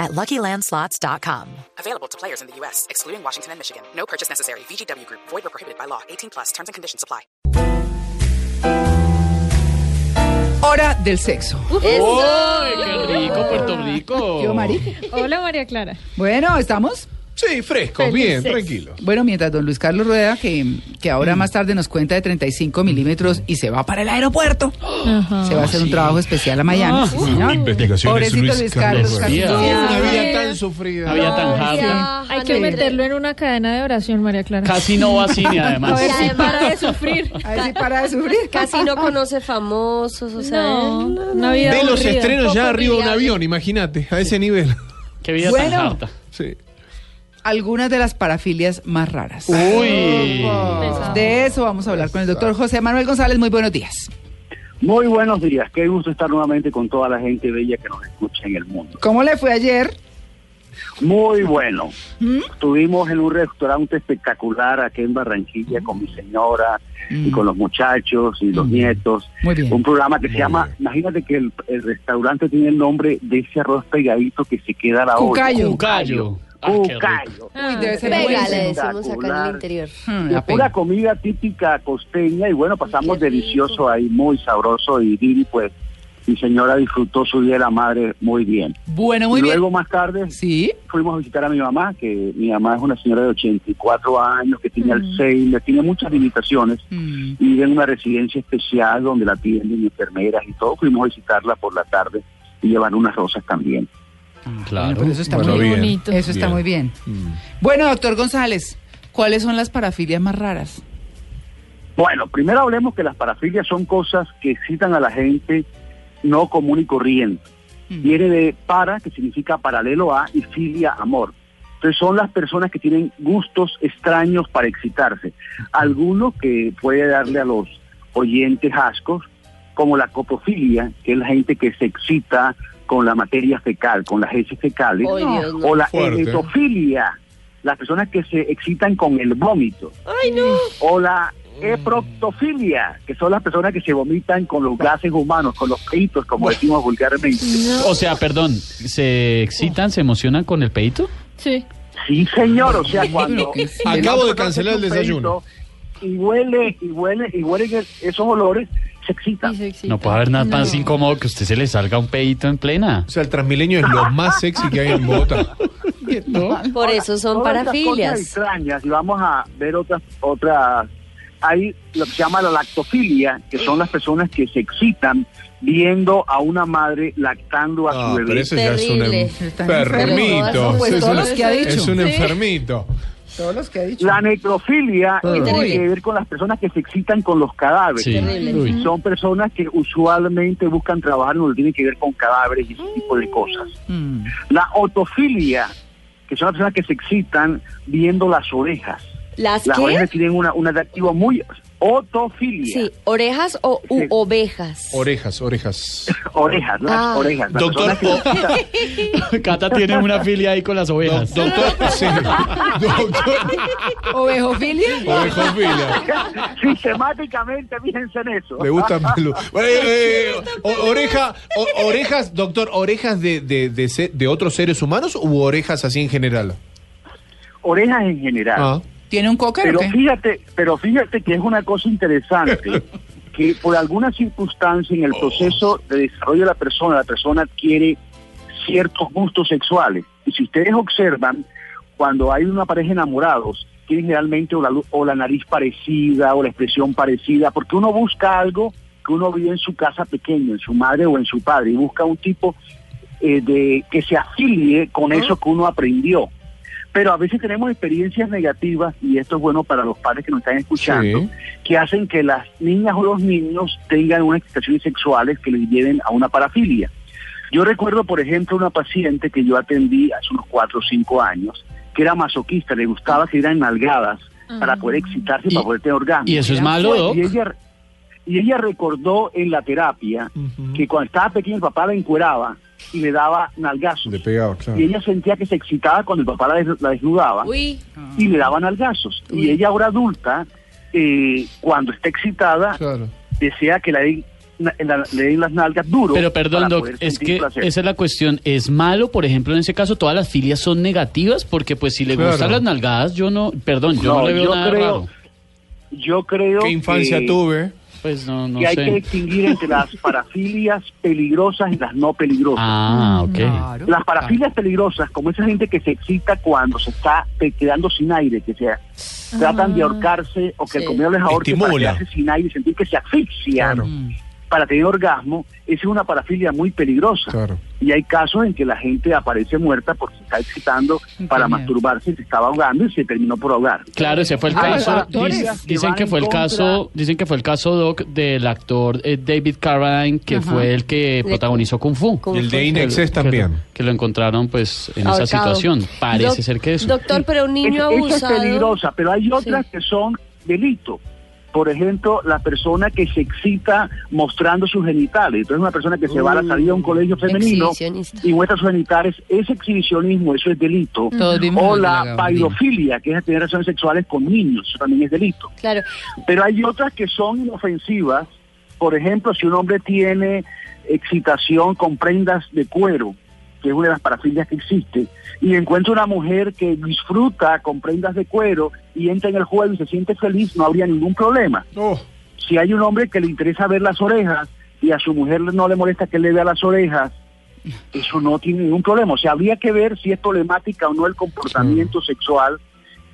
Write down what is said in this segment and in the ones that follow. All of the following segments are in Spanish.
at LuckyLandSlots.com. Available to players in the U.S., excluding Washington and Michigan. No purchase necessary. VGW Group. Void or prohibited by law. 18 plus. Terms and conditions apply. Hora del sexo. ¡Ay, qué rico, Puerto Rico! Yo, Mari. Hola María Clara. Bueno, ¿estamos? Sí, fresco, bien, tranquilo. Bueno, mientras don Luis Carlos Rueda, que, que ahora más tarde nos cuenta de 35 milímetros y se va para el aeropuerto, se va a hacer un trabajo especial a Miami. sí, señor. Investigaciones Pobrecito Luis Carlos. casi Rueda. no Una vida tan sufrida. Había tan harta. Hay que meterlo en una cadena de oración, María Clara. Casi no va a cine, A además. ver si además- para de sufrir. A ver si para de sufrir. Casi no conoce famosos, o sea, No, no- una vida De los estrenos ya arriba de un avión, imagínate, a ese nivel. Qué vida Bueno. tan harta. Sí. Algunas de las parafilias más raras. Uy. De eso vamos a hablar con el doctor José Manuel González. Muy buenos días. Muy buenos días, qué gusto estar nuevamente con toda la gente bella que nos escucha en el mundo. ¿Cómo le fue ayer? Muy bueno. Estuvimos en un restaurante espectacular aquí en Barranquilla con mi señora y con los muchachos y los nietos. Muy bien. Un programa que se llama, imagínate que el, el restaurante tiene el nombre de ese arroz pegadito que se queda a la olla. Cucayo. Cucayo. Ah. Cucayo. Uy, debe ser Pega, le decimos acá en el Espectacular. interior. Hmm, pura comida típica costeña y bueno, pasamos delicioso ahí, muy sabroso y Didi pues mi señora disfrutó su día de la madre muy bien. Bueno, muy y bien. luego más tarde Sí. fuimos a visitar a mi mamá, que mi mamá es una señora de 84 años, que tiene Alzheimer, tiene muchas limitaciones Mm. y vive en una residencia especial donde la atienden enfermeras y todo. Fuimos a visitarla por la tarde y llevar unas rosas también. Claro. Bueno, pues eso está Bueno, muy bien. bonito. Eso está Bien. muy bien. Mm. Bueno, doctor González, ¿cuáles son las parafilias más raras? Bueno, primero hablemos que las parafilias son cosas que excitan a la gente no común y corriente. Mm. Viene de para, que significa paralelo a, y filia, amor. Entonces son las personas que tienen gustos extraños para excitarse. Algunos que puede darle a los oyentes ascos, como la coprofilia, que es la gente que se excita con la materia fecal, con las heces fecales, Ay, Dios, no. o la eretofilia, las personas que se excitan con el vómito Ay, no. o la eproctofilia, que son las personas que se vomitan con los gases humanos, con los peitos, como decimos vulgarmente. O sea, perdón, ¿se excitan, se emocionan con el peito? Sí. Sí, señor, o sea, cuando... Acabo de el cancelar el desayuno. Y huele, y huele, y huele esos olores, se excita. Y se excita. No puede haber nada más incómodo que a usted se le salga un peito en plena. O sea, el Transmilenio es lo más sexy que hay en Bogotá. Por eso son parafilias. extrañas, y vamos a ver otras, otras, hay lo que se llama la lactofilia, que son las personas que se excitan viendo a una madre lactando a su Ah, bebé. pero eso ya es un enfermito. Pues es un-. Es enfermito. Todos los que ha dicho. La necrofilia Uy. tiene que ver con las personas que se excitan con los cadáveres. Sí. Terrible. Uy. Son personas que usualmente buscan trabajar en lo que tiene que ver con cadáveres y ese tipo de cosas. Mm. La otofilia, que son las personas que se excitan viendo las orejas. ¿Las Las qué? orejas tienen una, un atractivo muy... Otofilia. Sí, orejas o u Sí. ovejas. Orejas, orejas. Orejas, las Ah. orejas. Las Doctor, excitan- Cata tiene una filia ahí con las Do- ovejas. doctor, sí. Doctor, ¿Ovejofilia? ovejofilia. Sistemáticamente, fíjense en eso. Le gusta pelu- Eh, eh, o- oreja, o- orejas, doctor, orejas de, de, de, de otros seres humanos u orejas así en general. Orejas en general. Ah. ¿Tiene un cocker Pero o qué? fíjate, pero fíjate que es una cosa interesante que por alguna circunstancia en el proceso de desarrollo de la persona, la persona adquiere ciertos gustos sexuales. Y si ustedes observan, cuando hay una pareja enamorados, tienen generalmente o la, o la nariz parecida o la expresión parecida, porque uno busca algo que uno vive en su casa pequeño, en su madre o en su padre, y busca un tipo eh, de que se afilie con eso que uno aprendió. Pero a veces tenemos experiencias negativas, y esto es bueno para los padres que nos están escuchando, Sí. que hacen que las niñas o los niños tengan unas excitaciones sexuales que les lleven a una parafilia. Yo recuerdo, por ejemplo, una paciente que yo atendí hace unos cuatro o cinco años, que era masoquista, le gustaba que eran nalgadas para poder excitarse, Y- para poder tener orgasmo. ¿Y eso es malo, Doc? Y ella, y ella recordó en la terapia que cuando estaba pequeña el papá la encueraba y le daba nalgazos. Le pegaba, claro. Y ella sentía que se excitaba cuando el papá la, des- la desnudaba Uy, y le daba nalgazos. Y ella ahora adulta, eh, cuando está excitada, Claro. desea que le den, na- la- le den las nalgas duro. Pero perdón, Doc, es que placer. esa es la cuestión. ¿Es malo, por ejemplo, en ese caso, todas las filias son negativas? Porque pues si le Claro. gustan las nalgadas, yo no, perdón, yo no, No, le veo yo nada creo- raro. Yo creo ¿Qué infancia que, tuve? Pues no, no que hay que distinguir entre las parafilias peligrosas y las no peligrosas. Ah, ok. Claro. Las parafilias peligrosas, como esa gente que se excita cuando se está quedando sin aire, que se tratan de ahorcarse o que el Sí. comedor les ahorque para sin aire y sentir que se asfixian Claro. Para tener orgasmo, esa es una parafilia muy peligrosa. Claro. Y hay casos en que la gente aparece muerta porque se está excitando Qué para miedo. masturbarse, se estaba ahogando y se terminó por ahogar. Claro, ese fue el Ah, caso. Dic- Dicen que fue el contra- caso, dicen que fue el caso Doc del actor eh, David Carradine, que Ajá. fue el que protagonizó Kung Fu. Kung Y el de que- también. Que lo encontraron pues en esa situación. Parece ser que eso. Doctor, pero un niño Es- esa es abusado. peligrosa, pero hay otras Sí. que son delito. Por ejemplo, la persona que se excita mostrando sus genitales. Entonces, una persona que se va a la salida a un colegio femenino y muestra sus genitales, ese exhibicionismo, eso es delito. O la paidofilia, que es tener relaciones sexuales con niños, eso también es delito. Claro. Pero hay otras que son inofensivas. Por ejemplo, si un hombre tiene excitación con prendas de cuero, que es una de las parafilias que existe, y encuentra una mujer que disfruta con prendas de cuero y entra en el juego y se siente feliz, no habría ningún problema. Oh, Si hay un hombre que le interesa ver las orejas y a su mujer no le molesta que le vea las orejas, eso no tiene ningún problema. O sea, habría que ver si es problemática o no el comportamiento sexual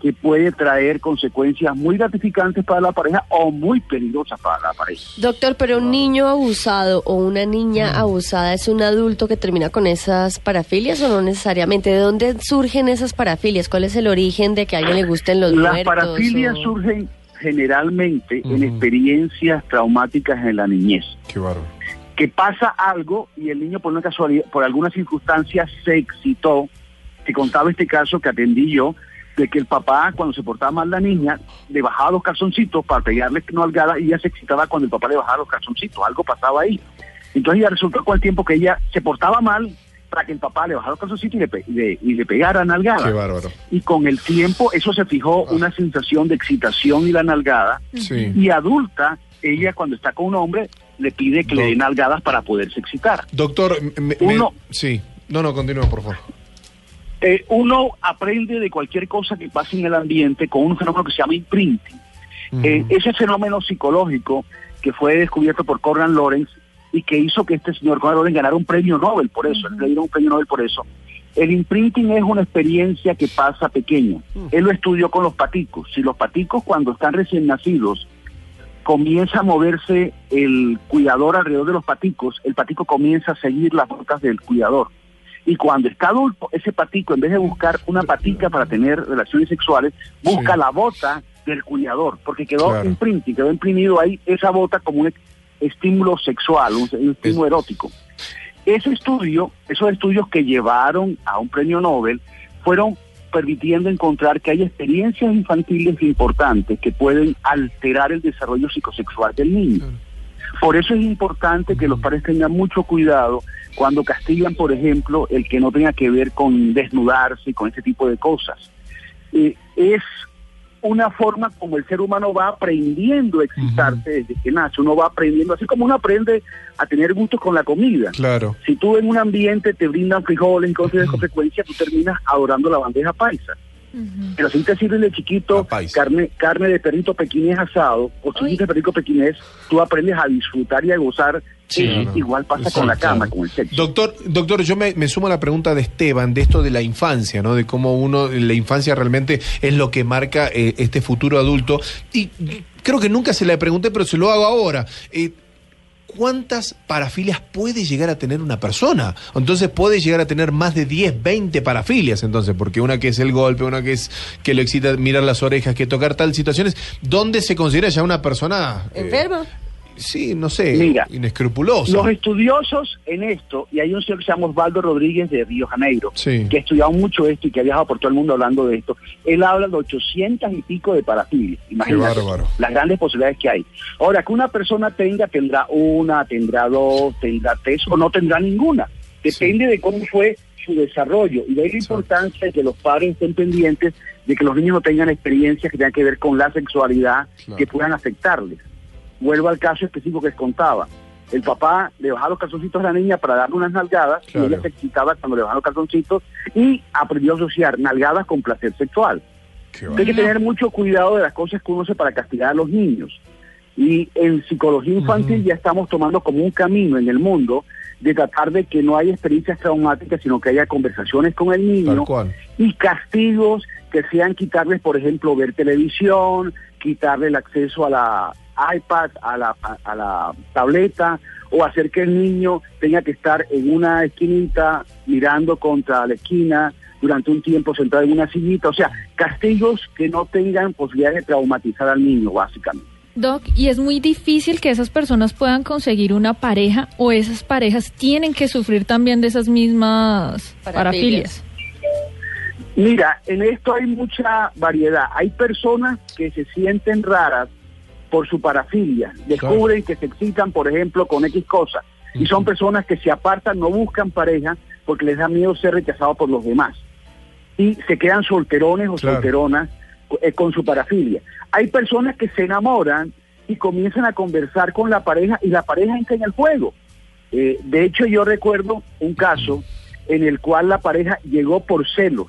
que puede traer consecuencias muy gratificantes para la pareja o muy peligrosas para la pareja. Doctor, pero un niño abusado o una niña abusada es un adulto que termina con esas parafilias o no necesariamente. ¿De dónde surgen esas parafilias? ¿Cuál es el origen de que a alguien le gusten los Las muertos? parafilias o- surgen generalmente en experiencias traumáticas en la niñez. qué bárbaro. que pasa algo y el niño por una casualidad, por alguna circunstancia se excitó. Te contaba este caso que atendí yo, de que el papá cuando se portaba mal la niña, le bajaba los calzoncitos para pegarle nalgada y ella se excitaba cuando el papá le bajaba los calzoncitos. Algo pasaba ahí. Entonces ya resultó con el tiempo que ella se portaba mal para que el papá le bajara los calzoncitos y le, pe- y le, y le pegara nalgada. Qué bárbaro. Y con el tiempo eso se fijó una sensación de excitación y la nalgada. Sí. Y adulta, ella cuando está con un hombre le pide que le No. den nalgadas para poderse excitar. Doctor, me- me- Uno- sí. No, no, continúa, por favor. Eh, uno aprende de cualquier cosa que pase en el ambiente con un fenómeno que se llama imprinting. Eh, ese fenómeno psicológico que fue descubierto por Conrad Lorenz y que hizo que este señor Conrad Lorenz ganara un premio Nobel por eso, le dieron un premio Nobel por eso. El imprinting es una experiencia que pasa pequeña. Él lo estudió con los paticos. Si los paticos cuando están recién nacidos comienza a moverse el cuidador alrededor de los paticos, el patico comienza a seguir las botas del cuidador. Y cuando está adulto, ese patico, en vez de buscar una patica para tener relaciones sexuales, busca Sí. la bota del cuidador, porque quedó Claro. imprinting, quedó imprimido ahí esa bota como un estímulo sexual, un, un estímulo erótico. Ese estudio, esos estudios que llevaron a un premio Nobel, fueron permitiendo encontrar que hay experiencias infantiles importantes que pueden alterar el desarrollo psicosexual del niño. Por eso es importante que los padres tengan mucho cuidado cuando castigan, por ejemplo, el que no tenga que ver con desnudarse y con ese tipo de cosas. Eh, es una forma como el ser humano va aprendiendo a excitarse desde que nace. Uno va aprendiendo, así como uno aprende a tener gustos con la comida. Claro. Si tú en un ambiente te brindan frijoles y de consecuencia, tú terminas adorando la bandeja paisa. Pero si te sirven de chiquito carne carne de perrito pequinés asado o chiquito de perrito pequinés, tú aprendes a disfrutar y a gozar. Sí. Eh, Claro. igual pasa con la cama, con el sexo. Doctor, doctor, yo me, me sumo a la pregunta de Esteban, de esto de la infancia, ¿no? De cómo uno, la infancia realmente es lo que marca eh, este futuro adulto. Y creo que nunca se la pregunté, pero se lo hago ahora. Eh, ¿Cuántas parafilias puede llegar a tener una persona? Entonces puede llegar a tener más de 10, 20 parafilias, entonces, porque una que es el golpe, una que es que lo excita mirar las orejas, que tocar tal situaciones, ¿dónde se considera ya una persona... eh, ¿Enfermo? Sí, no sé, Mira, inescrupulosa. Los estudiosos en esto, y hay un señor que se llama Osvaldo Rodríguez de Río Janeiro, Sí. que ha estudiado mucho esto y que ha viajado por todo el mundo hablando de esto. Él habla de 800 y pico de parafilias. Imagínate bárbaro. las grandes posibilidades que hay. Ahora, que una persona tenga, tendrá una, tendrá dos, tendrá tres o no tendrá ninguna. Depende de cómo fue su desarrollo. Y de ahí la importancia de que los padres estén pendientes de que los niños no tengan experiencias que tengan que ver con la sexualidad Claro. que puedan afectarles. Vuelvo al caso específico que les contaba. El papá le bajaba los calzoncitos a la niña para darle unas nalgadas Claro. y ella se excitaba cuando le bajaba los calzoncitos y aprendió a asociar nalgadas con placer sexual. Hay que tener mucho cuidado de las cosas que uno hace para castigar a los niños. Y en psicología infantil ya estamos tomando como un camino en el mundo de tratar de que no haya experiencias traumáticas, sino que haya conversaciones con el niño y castigos que sean quitarles, por ejemplo, ver televisión, quitarle el acceso a la iPad, a la, a, la tableta, o hacer que el niño tenga que estar en una esquinita mirando contra la esquina durante un tiempo sentado en una sillita. O sea, castigos que no tengan posibilidad de traumatizar al niño, básicamente. Doc, y es muy difícil que esas personas puedan conseguir una pareja o esas parejas tienen que sufrir también de esas mismas Parafilias. parafilias. Mira, en esto hay mucha variedad. Hay personas que se sienten raras por su parafilia, descubren que se excitan, por ejemplo, con X cosas, y son personas que se apartan, no buscan pareja porque les da miedo ser rechazados por los demás. Y se quedan solterones o Claro. solteronas eh, con su parafilia. Hay personas que se enamoran y comienzan a conversar con la pareja y la pareja entra en el juego. Eh, de hecho, yo recuerdo un caso en el cual la pareja llegó por celos,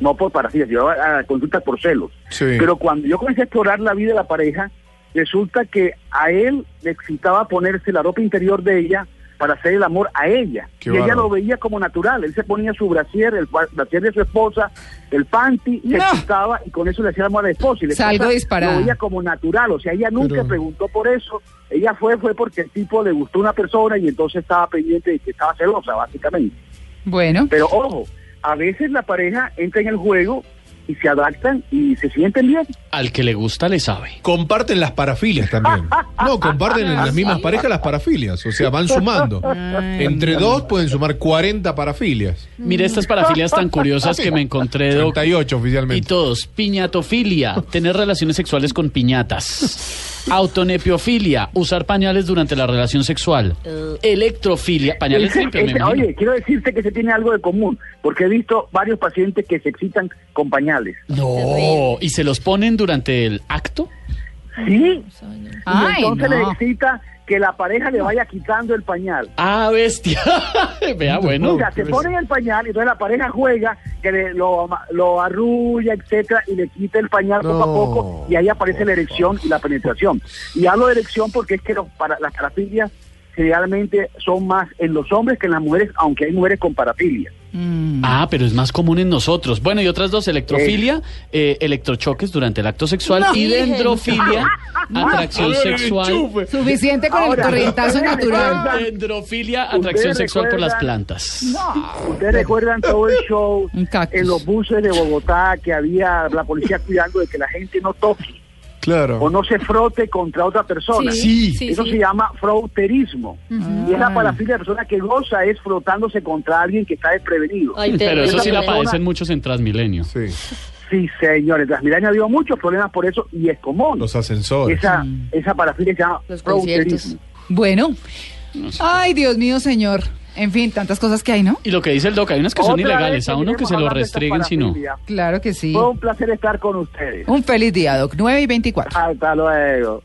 no por parafilia, llegó a a consulta por celos. Sí. Pero cuando yo comencé a explorar la vida de la pareja, resulta que a él le excitaba ponerse la ropa interior de ella para hacer el amor a ella. Qué y ella bárbaro. lo veía como natural. Él se ponía su brasier, el brasier de su esposa, el panty, se No. excitaba y con eso le hacía el amor a la esposa. Y la Salgo esposa. Lo veía como natural. O sea, ella nunca Pero- preguntó por eso. Ella fue, fue porque el tipo le gustó una persona y entonces estaba pendiente de que estaba celosa, básicamente. Bueno, Pero ojo, a veces la pareja entra en el juego y se adaptan y se sienten bien. Al que le gusta le sabe. Comparten las parafilias también. No, comparten en las mismas parejas las parafilias. O sea, van sumando. Entre dos pueden sumar 40 parafilias. Mire estas parafilias tan curiosas que me encontré, Doc. 38 Y oficialmente. todos, piñatofilia, tener relaciones sexuales con piñatas. Autonepiofilia, usar pañales durante la relación sexual. Electrofilia, pañales limpios, me ese- imagino. oye, quiero decirte que se tiene algo de común, porque he visto varios pacientes que se excitan con pañales. No, ¿y se los ponen durante el acto? Sí, y Ay, entonces no. le excita que la pareja le vaya quitando el pañal. Ah, bestia. Vea, bueno. Mira, se ponen el pañal y entonces la pareja juega, que le- lo, lo arrulla, etcétera, y le quita el pañal poco a poco y ahí aparece la erección y la penetración. Y hablo de erección porque es que los, para, las parafilias generalmente son más en los hombres que en las mujeres, aunque hay mujeres con parafilia. Mm. Ah, pero es más común en nosotros. Bueno, y otras dos, electrofilia, eh, electrochoques durante el acto sexual No. y dendrofilia, atracción sexual. suficiente con Ahora, el corrientazo natural. Dendrofilia, atracción sexual por las plantas. Ustedes recuerdan todo el show en los buses de Bogotá que había la policía cuidando de que la gente no toque o no se frote contra otra persona. Sí. sí, Eso sí. se llama frauterismo. Y es la parafilia de persona que goza es frotándose contra alguien que está desprevenido. Ay, Pero eso sí la padecen muchos en Transmilenio. Sí. Sí, señores. Transmilenio ha habido muchos problemas por eso y es común. Los ascensores. Esa, esa parafilia se llama Los. Bueno. Ay, Dios mío, señor. En fin, tantas cosas que hay, ¿no? Y lo que dice el doc, hay unas que son ilegales, a uno que se lo restringen si no. Claro que sí. Fue un placer estar con ustedes. Un feliz día, Doc. 9 y 24. Hasta luego.